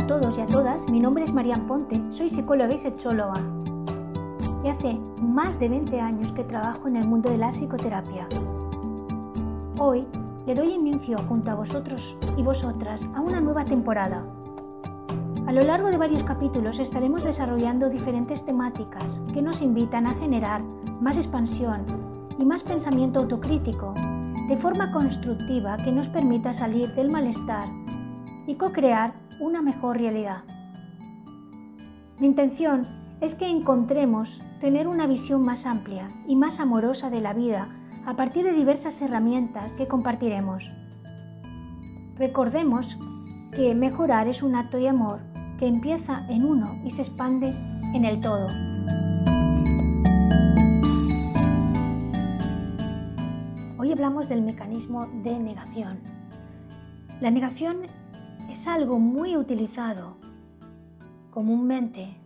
a todos y a todas, mi nombre es Marian Ponte, soy psicóloga y sexóloga. Y hace más de 20 años que trabajo en el mundo de la psicoterapia. Hoy le doy inicio junto a vosotros y vosotras a una nueva temporada. A lo largo de varios capítulos estaremos desarrollando diferentes temáticas que nos invitan a generar más expansión y más pensamiento autocrítico, de forma constructiva que nos permita salir del malestar y co-crear una mejor realidad. Mi intención es que encontremos tener una visión más amplia y más amorosa de la vida a partir de diversas herramientas que compartiremos. Recordemos que mejorar es un acto de amor que empieza en uno y se expande en el todo. Hoy hablamos del mecanismo de negación. La negación es algo muy utilizado comúnmente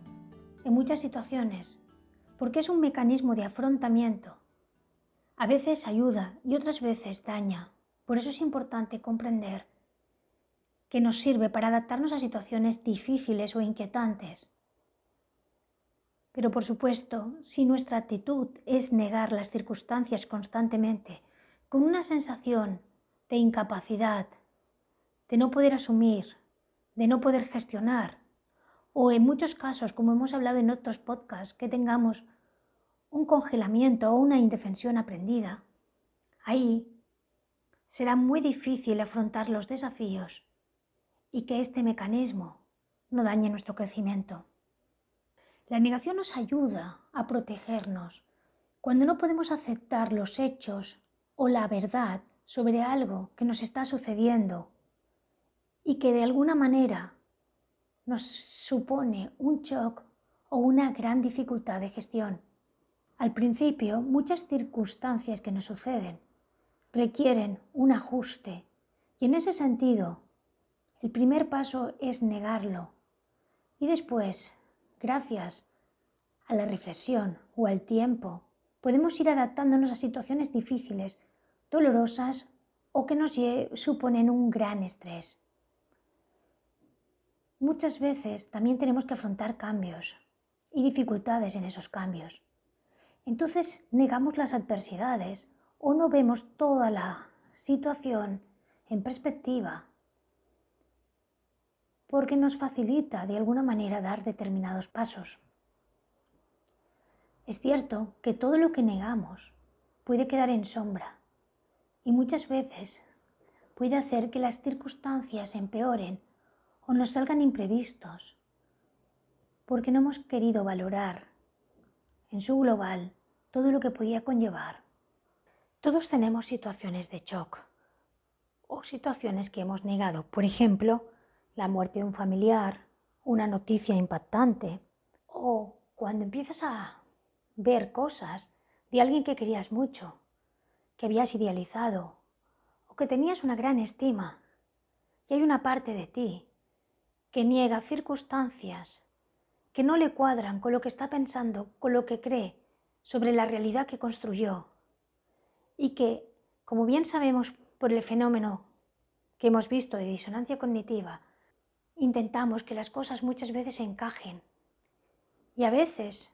en muchas situaciones porque es un mecanismo de afrontamiento. A veces ayuda y otras veces daña. Por eso es importante comprender que nos sirve para adaptarnos a situaciones difíciles o inquietantes. Pero por supuesto, si nuestra actitud es negar las circunstancias constantemente, con una sensación de incapacidad, de no poder asumir, de no poder gestionar, o en muchos casos, como hemos hablado en otros podcasts, que tengamos un congelamiento o una indefensión aprendida, ahí será muy difícil afrontar los desafíos y que este mecanismo no dañe nuestro crecimiento. La negación nos ayuda a protegernos cuando no podemos aceptar los hechos o la verdad sobre algo que nos está sucediendo y que de alguna manera nos supone un shock o una gran dificultad de gestión. Al principio, muchas circunstancias que nos suceden requieren un ajuste y en ese sentido, el primer paso es negarlo y después, gracias a la reflexión o al tiempo, podemos ir adaptándonos a situaciones difíciles, dolorosas o que nos suponen un gran estrés. Muchas veces también tenemos que afrontar cambios y dificultades en esos cambios. Entonces negamos las adversidades o no vemos toda la situación en perspectiva porque nos facilita de alguna manera dar determinados pasos. Es cierto que todo lo que negamos puede quedar en sombra y muchas veces puede hacer que las circunstancias empeoren o nos salgan imprevistos, porque no hemos querido valorar en su global todo lo que podía conllevar. Todos tenemos situaciones de shock o situaciones que hemos negado. Por ejemplo, la muerte de un familiar, una noticia impactante o cuando empiezas a ver cosas de alguien que querías mucho, que habías idealizado o que tenías una gran estima y hay una parte de ti que niega circunstancias que no le cuadran con lo que está pensando, con lo que cree sobre la realidad que construyó y que, como bien sabemos por el fenómeno que hemos visto de disonancia cognitiva, intentamos que las cosas muchas veces encajen. Y a veces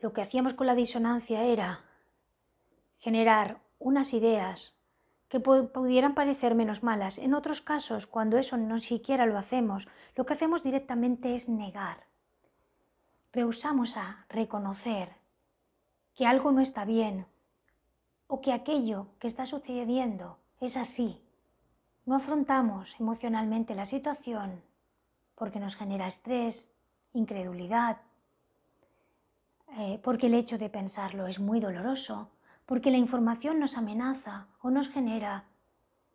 lo que hacíamos con la disonancia era generar unas ideas que pudieran parecer menos malas. En otros casos, cuando eso no siquiera lo hacemos, lo que hacemos directamente es negar. Rehusamos a reconocer que algo no está bien o que aquello que está sucediendo es así. No afrontamos emocionalmente la situación porque nos genera estrés, incredulidad, eh, porque el hecho de pensarlo es muy doloroso porque la información nos amenaza o nos genera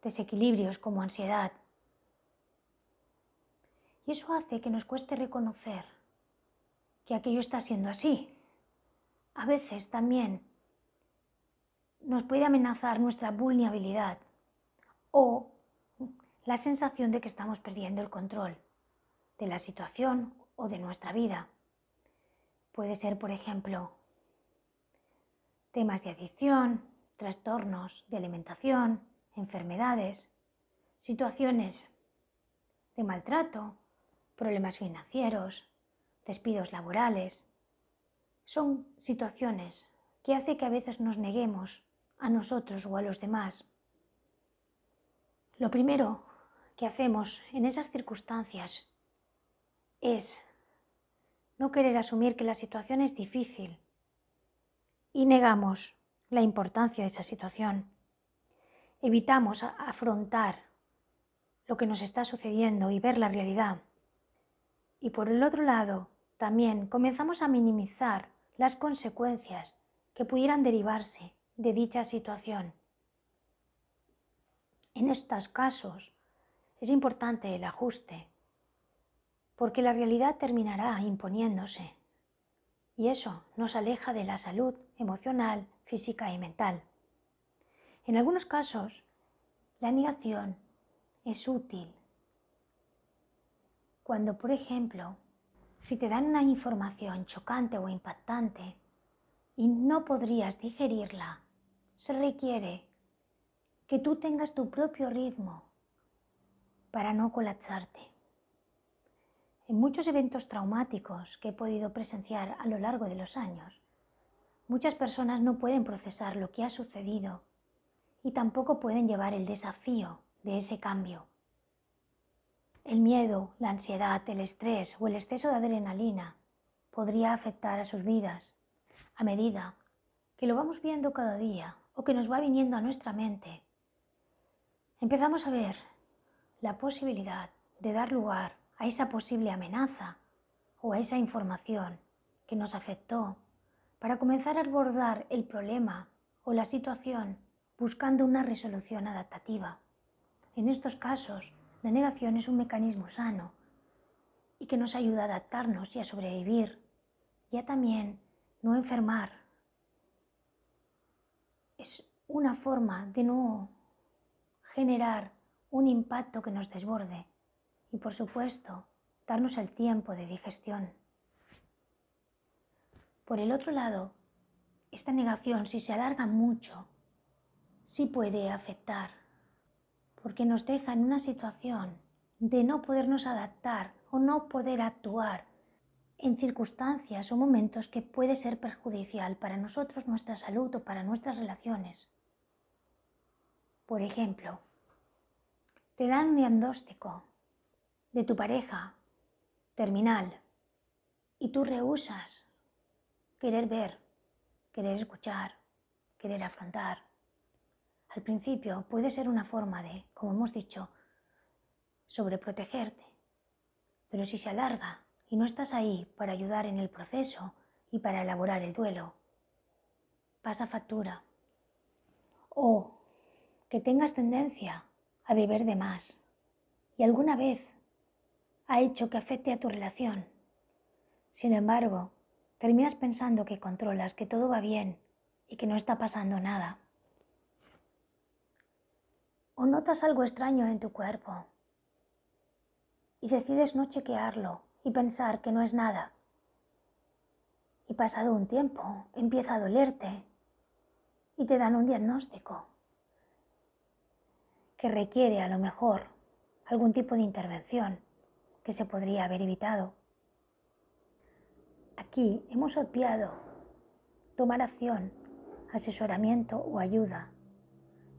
desequilibrios como ansiedad. Y eso hace que nos cueste reconocer que aquello está siendo así. A veces también nos puede amenazar nuestra vulnerabilidad o la sensación de que estamos perdiendo el control de la situación o de nuestra vida. Puede ser, por ejemplo, temas de adicción, trastornos de alimentación, enfermedades, situaciones de maltrato problemas financieros, despidos laborales. Son situaciones que hace que a veces nos neguemos a nosotros o a los demás. Lo primero que hacemos en esas circunstancias es no querer asumir que la situación es difícil y negamos la importancia de esa situación. Evitamos afrontar lo que nos está sucediendo y ver la realidad. Y por el otro lado, también comenzamos a minimizar las consecuencias que pudieran derivarse de dicha situación. En estos casos es importante el ajuste, porque la realidad terminará imponiéndose y eso nos aleja de la salud emocional, física y mental. En algunos casos, la negación es útil. Cuando, por ejemplo, si te dan una información chocante o impactante y no podrías digerirla, se requiere que tú tengas tu propio ritmo para no colapsarte. En muchos eventos traumáticos que he podido presenciar a lo largo de los años, muchas personas no pueden procesar lo que ha sucedido y tampoco pueden llevar el desafío de ese cambio. El miedo, la ansiedad, el estrés o el exceso de adrenalina podría afectar a sus vidas a medida que lo vamos viendo cada día o que nos va viniendo a nuestra mente. Empezamos a ver la posibilidad de dar lugar a esa posible amenaza o a esa información que nos afectó para comenzar a abordar el problema o la situación buscando una resolución adaptativa. En estos casos, la negación es un mecanismo sano y que nos ayuda a adaptarnos y a sobrevivir, ya también no enfermar. Es una forma de no generar un impacto que nos desborde y por supuesto darnos el tiempo de digestión. Por el otro lado, esta negación si se alarga mucho, sí puede afectar porque nos deja en una situación de no podernos adaptar o no poder actuar en circunstancias o momentos que puede ser perjudicial para nosotros, nuestra salud o para nuestras relaciones. Por ejemplo, te dan un diagnóstico de tu pareja terminal y tú rehusas querer ver, querer escuchar, querer afrontar al principio puede ser una forma de, como hemos dicho, sobreprotegerte, pero si se alarga y no estás ahí para ayudar en el proceso y para elaborar el duelo, pasa factura. O que tengas tendencia a beber de más y alguna vez ha hecho que afecte a tu relación. Sin embargo, terminas pensando que controlas, que todo va bien y que no está pasando nada o notas algo extraño en tu cuerpo y decides no chequearlo y pensar que no es nada. Y pasado un tiempo empieza a dolerte y te dan un diagnóstico que requiere a lo mejor algún tipo de intervención que se podría haber evitado. Aquí hemos obviado tomar acción, asesoramiento o ayuda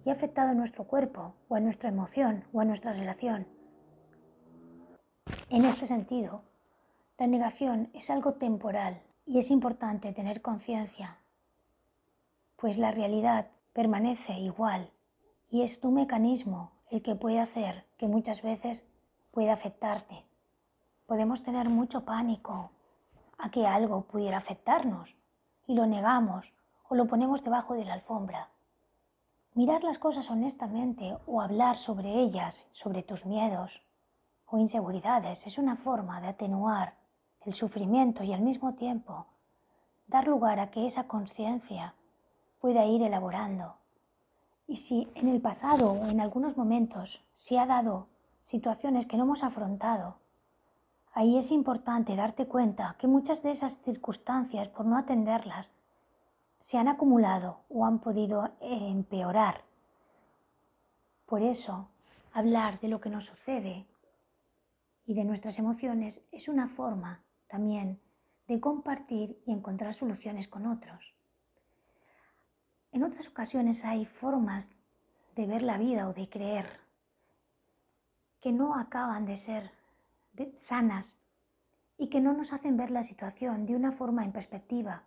y ha afectado a nuestro cuerpo o a nuestra emoción o a nuestra relación. En este sentido, la negación es algo temporal y es importante tener conciencia, pues la realidad permanece igual y es tu mecanismo el que puede hacer que muchas veces pueda afectarte. Podemos tener mucho pánico a que algo pudiera afectarnos y lo negamos o lo ponemos debajo de la alfombra. Mirar las cosas honestamente o hablar sobre ellas, sobre tus miedos o inseguridades, es una forma de atenuar el sufrimiento y al mismo tiempo dar lugar a que esa conciencia pueda ir elaborando. Y si en el pasado o en algunos momentos se ha dado situaciones que no hemos afrontado, ahí es importante darte cuenta que muchas de esas circunstancias, por no atenderlas, se han acumulado o han podido eh, empeorar. Por eso, hablar de lo que nos sucede y de nuestras emociones es una forma también de compartir y encontrar soluciones con otros. En otras ocasiones hay formas de ver la vida o de creer que no acaban de ser sanas y que no nos hacen ver la situación de una forma en perspectiva.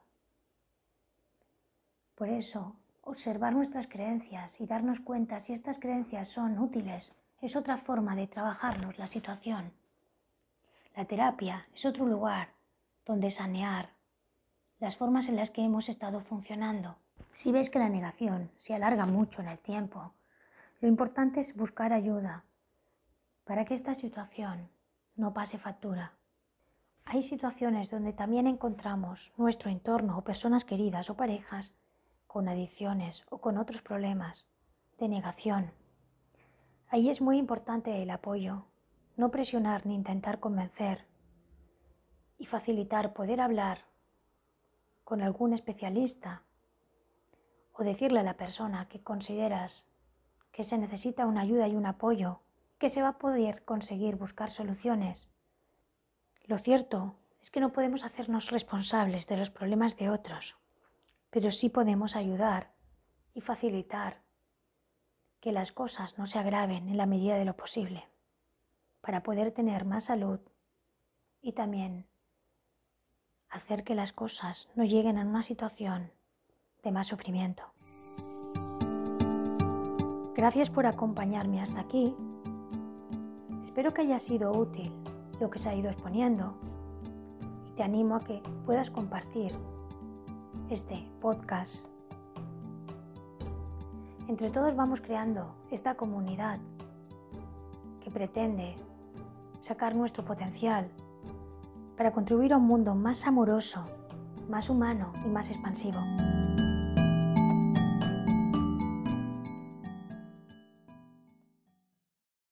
Por eso, observar nuestras creencias y darnos cuenta si estas creencias son útiles es otra forma de trabajarnos la situación. La terapia es otro lugar donde sanear las formas en las que hemos estado funcionando. Si ves que la negación se alarga mucho en el tiempo, lo importante es buscar ayuda para que esta situación no pase factura. Hay situaciones donde también encontramos nuestro entorno o personas queridas o parejas con adicciones o con otros problemas de negación. Ahí es muy importante el apoyo, no presionar ni intentar convencer y facilitar poder hablar con algún especialista o decirle a la persona que consideras que se necesita una ayuda y un apoyo, que se va a poder conseguir buscar soluciones. Lo cierto es que no podemos hacernos responsables de los problemas de otros, pero sí podemos ayudar y facilitar que las cosas no se agraven en la medida de lo posible, para poder tener más salud y también hacer que las cosas no lleguen a una situación de más sufrimiento. Gracias por acompañarme hasta aquí. Espero que haya sido útil lo que se ha ido exponiendo y te animo a que puedas compartir este podcast entre todos vamos creando esta comunidad que pretende sacar nuestro potencial para contribuir a un mundo más amoroso, más humano y más expansivo.